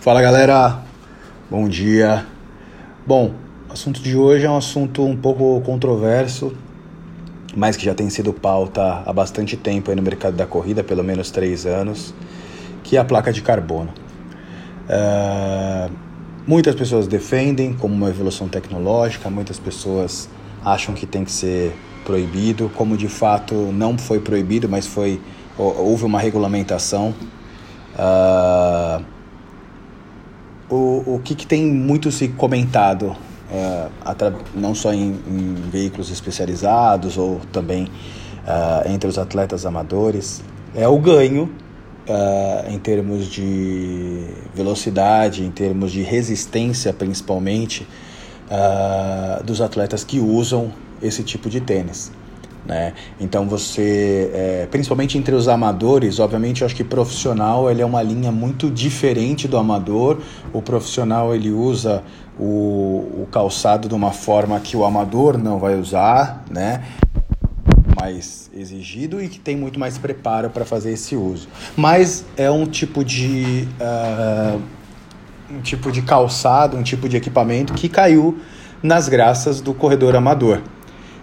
Fala galera, bom dia. Bom, o assunto de hoje é um assunto um pouco controverso, mas que já tem sido pauta há bastante tempo no mercado da corrida, pelo menos três anos, que é a placa de carbono. Uh, muitas pessoas defendem como uma evolução tecnológica, muitas pessoas acham que tem que ser proibido, como de fato não foi proibido, mas foi houve uma regulamentação. Uh, o, o que, que tem muito se comentado, uh, não só em, em, veículos especializados ou também uh, entre os atletas amadores, é o ganho uh, em termos de velocidade, em termos de resistência, principalmente, dos atletas que usam esse tipo de tênis. Né? Então você, é, principalmente entre os amadores, obviamente eu acho que profissional ele é uma linha muito diferente do amador. O profissional ele usa o, o calçado de uma forma que o amador não vai usar, né? mais exigido e que tem muito mais preparo para fazer esse uso. Mas é um tipo de uh, um tipo de calçado, um tipo de equipamento que caiu nas graças do corredor amador.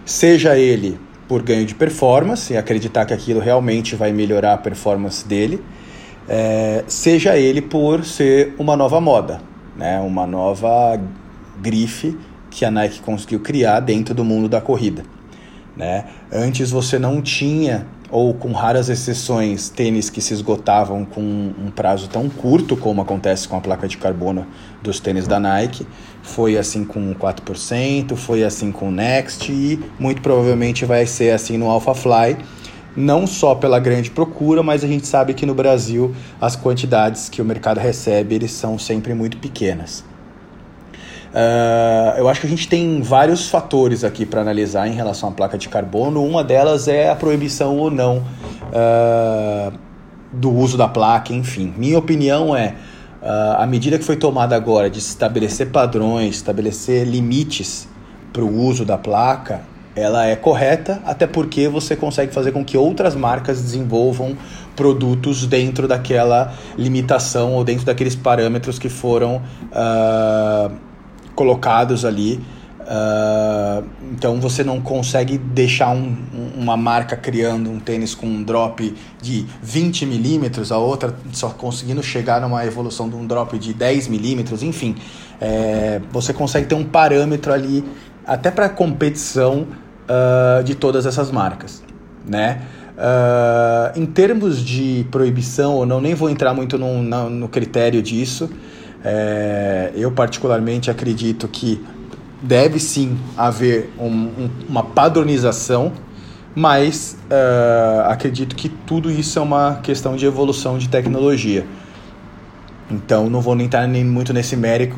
Seja ele por ganho de performance, acreditar que aquilo realmente vai melhorar a performance dele, é, seja ele por ser uma nova moda, né? uma nova grife que a Nike conseguiu criar dentro do mundo da corrida. Né? Antes você não tinha, ou com raras exceções, tênis que se esgotavam com um prazo tão curto como acontece com a placa de carbono dos tênis da Nike. Foi assim com 4%, foi assim com o Next e muito provavelmente vai ser assim no AlphaFly. Não só pela grande procura, mas a gente sabe que no Brasil as quantidades que o mercado recebe eles são sempre muito pequenas. Uh, eu acho que a gente tem vários fatores aqui para analisar em relação à placa de carbono. Uma delas é a proibição ou não uh, do uso da placa, enfim. Minha opinião é uh, a medida que foi tomada agora de estabelecer padrões, estabelecer limites para o uso da placa, ela é correta, até porque você consegue fazer com que outras marcas desenvolvam produtos dentro daquela limitação ou dentro daqueles parâmetros que foram uh, colocados ali. Uh, então você não consegue deixar um, uma marca criando um tênis com um drop de 20 milímetros, a outra só conseguindo chegar numa evolução de um drop de 10 milímetros, enfim. É, você consegue ter um parâmetro ali até para competição uh, de todas essas marcas, né? Uh, em termos de proibição ou não, nem vou entrar muito no, no, no critério disso. É, eu, particularmente, acredito que deve sim haver um, um, uma padronização, mas uh, acredito que tudo isso é uma questão de evolução de tecnologia. Então, não vou nem entrar nem muito nesse mérito,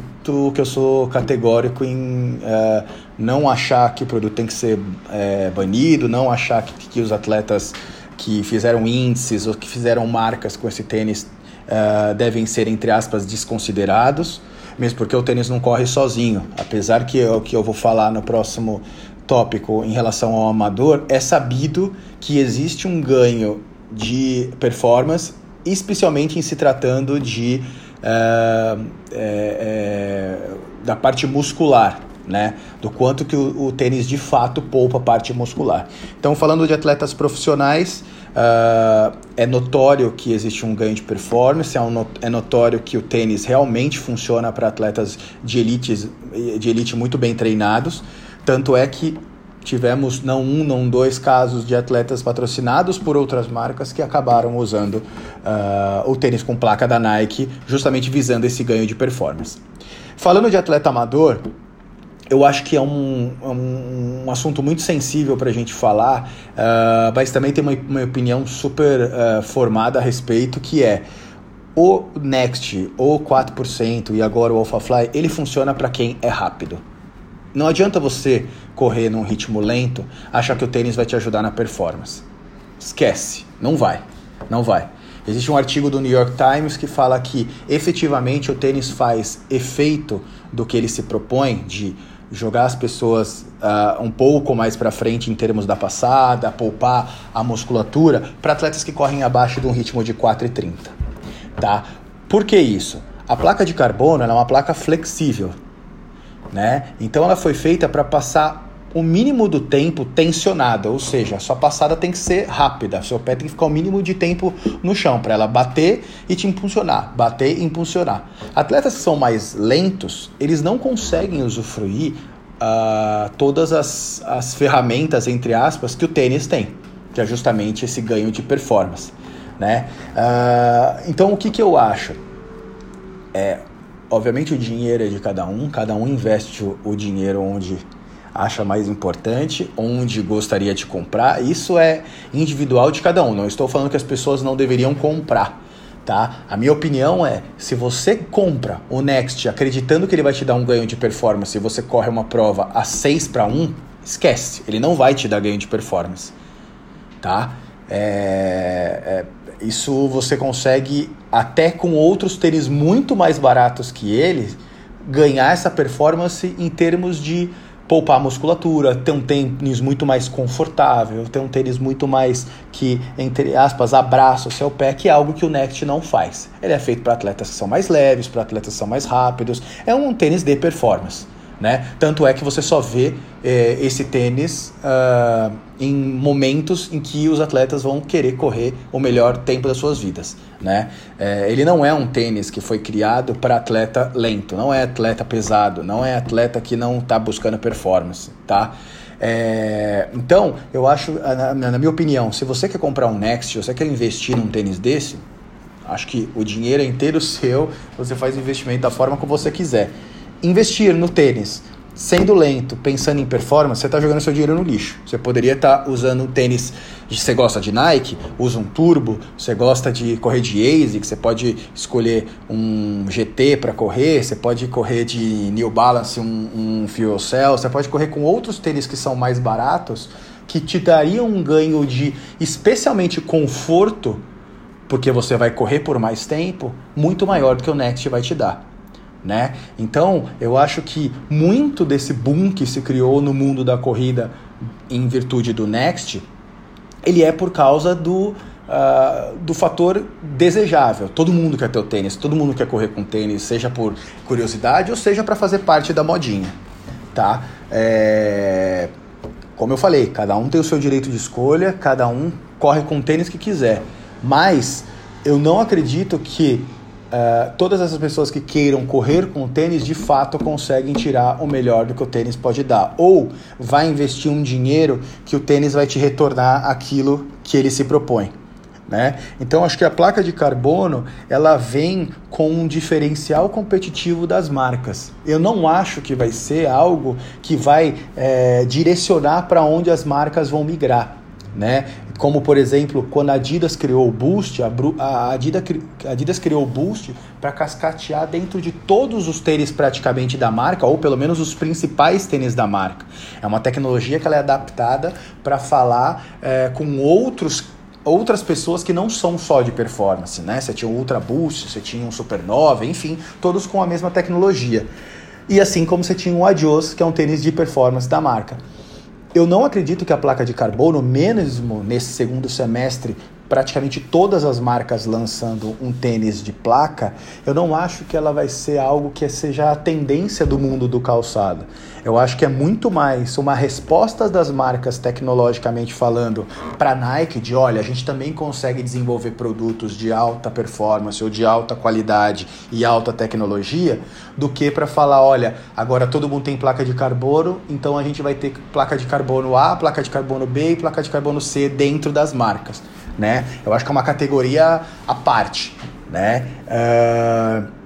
que eu sou categórico em uh, não achar que o produto tem que ser uh, banido, não achar que, que os atletas que fizeram índices ou que fizeram marcas com esse tênis uh, devem ser, entre aspas, desconsiderados, mesmo porque o tênis não corre sozinho. Apesar que o que eu vou falar no próximo tópico em relação ao amador, é sabido que existe um ganho de performance, especialmente em se tratando de uh, é, é, da parte muscular né? Do quanto que o, o, tênis de fato poupa a parte muscular. Então, falando de atletas profissionais, uh, é notório que existe um ganho de performance, é, um, é notório que o tênis realmente funciona para atletas de elite, de elite muito bem treinados. Tanto é que tivemos não um, não dois casos de atletas patrocinados por outras marcas que acabaram usando uh, o tênis com placa da Nike, justamente visando esse ganho de performance. Falando de atleta amador, eu acho que é um, é um, um assunto muito sensível para a gente falar, uh, mas também tem uma, uma opinião super uh, formada a respeito, que é o Next, o 4% e agora o AlphaFly, ele funciona para quem é rápido. Não adianta você correr num ritmo lento, achar que o tênis vai te ajudar na performance. Esquece, não vai, não vai. Existe um artigo do New York Times que fala que efetivamente o tênis faz efeito do que ele se propõe de jogar as pessoas uh, um pouco mais para frente em termos da passada, poupar a musculatura para atletas que correm abaixo de um ritmo de 4,30, tá? Por que isso? A placa de carbono é uma placa flexível, né? Então ela foi feita para passar o mínimo do tempo tensionada, ou seja, a sua passada tem que ser rápida, seu pé tem que ficar o mínimo de tempo no chão para ela bater e te impulsionar, bater e impulsionar. Atletas que são mais lentos, eles não conseguem usufruir uh, todas as, as ferramentas, entre aspas, que o tênis tem, que é justamente esse ganho de performance. Né? Uh, então, o que, que eu acho? É, obviamente, o dinheiro é de cada um, cada um investe o, o dinheiro onde acha mais importante, onde gostaria de comprar. Isso é individual de cada um. Não estou falando que as pessoas não deveriam comprar. Tá? A minha opinião é, se você compra o Next acreditando que ele vai te dar um ganho de performance e você corre uma prova a 6 para 1, esquece, ele não vai te dar ganho de performance. Tá? É, é, isso você consegue até com outros tênis muito mais baratos que ele ganhar essa performance em termos de poupar musculatura, ter um tênis muito mais confortável, ter um tênis muito mais que, entre aspas, abraça o seu pé, que é algo que o Next não faz. Ele é feito para atletas que são mais leves, para atletas que são mais rápidos. É um tênis de performance. Né? Tanto é que você só vê é, esse tênis uh, em momentos em que os atletas vão querer correr o melhor tempo das suas vidas. Né? É, ele não é um tênis que foi criado para atleta lento, não é atleta pesado, não é atleta que não está buscando performance. Tá? É, então, eu acho, na, na, minha opinião, se você quer comprar um Next, se você quer investir num tênis desse, acho que o dinheiro é inteiro seu, você faz investimento da forma como você quiser investir no tênis sendo lento, pensando em performance, você está jogando seu dinheiro no lixo. Você poderia estar tá usando tênis. Você gosta de Nike, usa um Turbo. Você gosta de correr de ASIC, você pode escolher um GT para correr. Você pode correr de New Balance, um, um Fuel Cell. Você pode correr com outros tênis que são mais baratos, que te dariam um ganho de, especialmente conforto, porque você vai correr por mais tempo, muito maior do que o Next vai te dar né? Então, eu acho que muito desse boom que se criou no mundo da corrida em virtude do Next, ele é por causa do, uh, do fator desejável. Todo mundo quer ter o tênis, todo mundo quer correr com tênis, seja por curiosidade ou seja para fazer parte da modinha, tá? É... Como eu falei, cada um tem o seu direito de escolha, cada um corre com o tênis que quiser, mas eu não acredito que Uh, todas essas pessoas que queiram correr com o tênis de fato conseguem tirar o melhor do que o tênis pode dar. Ou vai investir um dinheiro que o tênis vai te retornar aquilo que ele se propõe. Né? Então acho que a placa de carbono ela vem com um diferencial competitivo das marcas. Eu não acho que vai ser algo que vai é, direcionar para onde as marcas vão migrar. Né? Como, por exemplo, quando a Adidas criou o Boost, a, Adidas, criou o Boost para cascatear dentro de todos os tênis praticamente da marca, ou pelo menos os principais tênis da marca. É uma tecnologia que ela é adaptada para falar é, com outros outras pessoas que não são só de performance, né? Você tinha um Ultra Boost, você tinha um Supernova, enfim, todos com a mesma tecnologia. E assim como você tinha o Adios, que é um tênis de performance da marca. Eu não acredito que a placa de carbono, mesmo nesse segundo semestre, praticamente todas as marcas lançando um tênis de placa, eu não acho que ela vai ser algo que seja a tendência do mundo do calçado. Eu acho que é muito mais uma resposta das marcas tecnologicamente falando para a Nike de, olha, a gente também consegue desenvolver produtos de alta performance ou de alta qualidade e alta tecnologia, do que para falar, olha, agora todo mundo tem placa de carbono, então a gente vai ter placa de carbono A, placa de carbono B e placa de carbono C dentro das marcas né? Eu acho que é uma categoria à parte, né? Uh,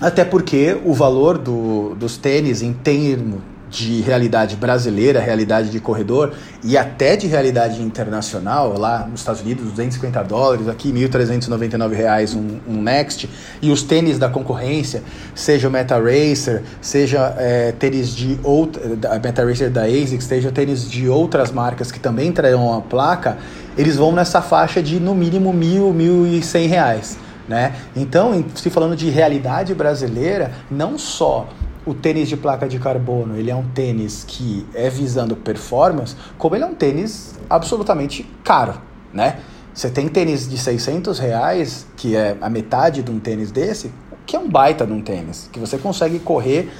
até porque o valor do, dos tênis em termo de realidade brasileira, realidade de corredor e até de realidade internacional, lá nos Estados Unidos, 250 dólares, aqui 1.399 reais um, um Next, e os tênis da concorrência, seja o Meta Racer, seja é, tênis de outra, Meta Racer da ASICS, seja tênis de outras marcas que também trarão a placa, eles vão nessa faixa de no mínimo mil, mil e cem reais. Né? Então, se falando de realidade brasileira, não só o tênis de placa de carbono ele é um tênis que é visando performance, como ele é um tênis absolutamente caro, né? Você tem tênis de 600 reais, que é a metade de um tênis desse, que é um baita num tênis, que você consegue correr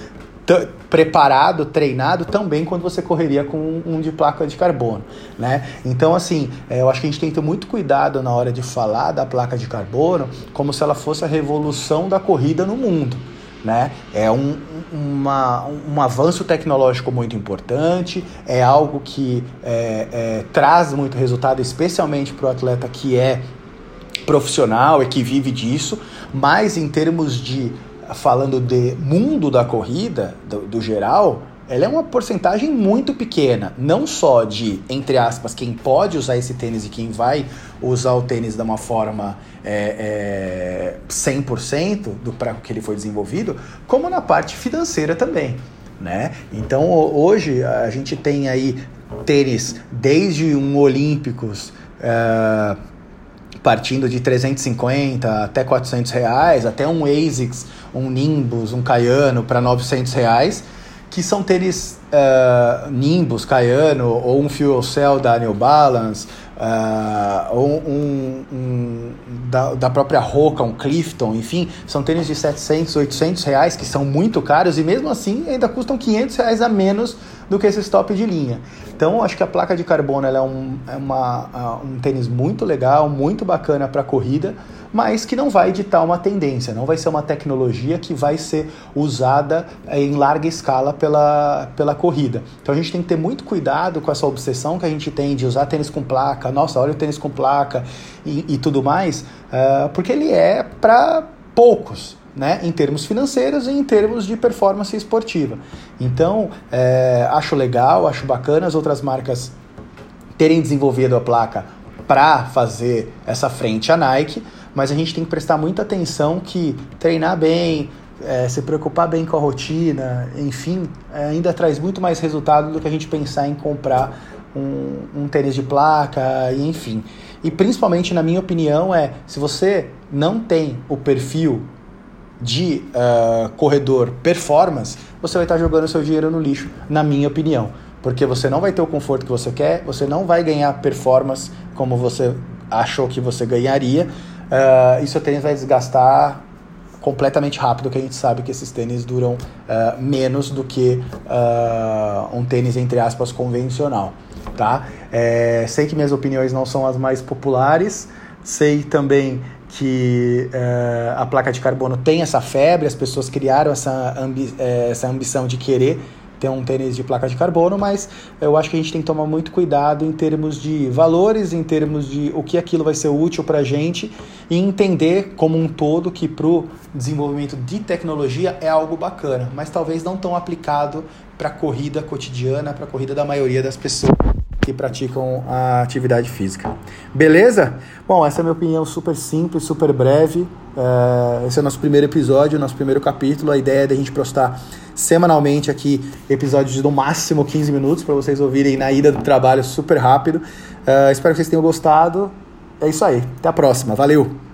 preparado, treinado também quando você correria com um de placa de carbono, né? Então, assim, é, eu acho que a gente tem que ter muito cuidado na hora de falar da placa de carbono como se ela fosse a revolução da corrida no mundo. Né? É um, uma, um avanço tecnológico muito importante, é algo que é, é, traz muito resultado, especialmente para o atleta que é profissional e que vive disso, mas em termos de falando de mundo da corrida, do, do geral, ela é uma porcentagem muito pequena, não só de, entre aspas, quem pode usar esse tênis e quem vai usar o tênis de uma forma é, é, 100% do para que ele foi desenvolvido, como na parte financeira também. Né? Então hoje a gente tem aí tênis desde um Olímpicos. É, partindo de 350 até 400 reais, até um ASICS, um Nimbus, um Cayano para 900 reais, que são tênis uh, Nimbus, Cayano, ou um Fuel Cell da New Balance, uh, ou um, um da, da, própria Roca, um Clifton, enfim, são tênis de 700, 800 reais que são muito caros e mesmo assim ainda custam 500 reais a menos do que esse top de linha. Então, acho que a placa de carbono é, um, é uma, um tênis muito legal, muito bacana para corrida, mas que não vai ditar uma tendência, não vai ser uma tecnologia que vai ser usada em larga escala pela, pela corrida. Então, a gente tem que ter muito cuidado com essa obsessão que a gente tem de usar tênis com placa, nossa, olha o tênis com placa e, e tudo mais, uh, porque ele é para poucos né, em termos financeiros e em termos de performance esportiva. Então, é, acho legal, acho bacana as outras marcas terem desenvolvido a placa para fazer essa frente à Nike, mas a gente tem que prestar muita atenção que treinar bem, é, se preocupar bem com a rotina, enfim, é, ainda traz muito mais resultado do que a gente pensar em comprar um, um tênis de placa, e enfim. E principalmente, na minha opinião, é se você não tem o perfil de uh, corredor performance, você vai estar jogando seu dinheiro no lixo, na minha opinião. Porque você não vai ter o conforto que você quer, você não vai ganhar performance como você achou que você ganharia, uh, e seu tênis vai desgastar completamente rápido, que a gente sabe que esses tênis duram uh, menos do que uh, um tênis, entre aspas, convencional. Tá? É, sei que minhas opiniões não são as mais populares, sei também que uh, a placa de carbono tem essa febre, as pessoas criaram essa, ambi eh, essa ambição de querer ter um tênis de placa de carbono, mas eu acho que a gente tem que tomar muito cuidado em termos de valores, em termos de o que aquilo vai ser útil para a gente e entender como um todo que para o desenvolvimento de tecnologia é algo bacana, mas talvez não tão aplicado para a corrida cotidiana, para a corrida da maioria das pessoas que praticam a atividade física. Beleza? Bom, essa é a minha opinião super simples, super breve. É, esse é o nosso primeiro episódio, nosso primeiro capítulo. A ideia é da gente postar semanalmente aqui episódios de no máximo 15 minutos para vocês ouvirem na ida do trabalho super rápido. É, espero que vocês tenham gostado. É isso aí. Até a próxima. Valeu!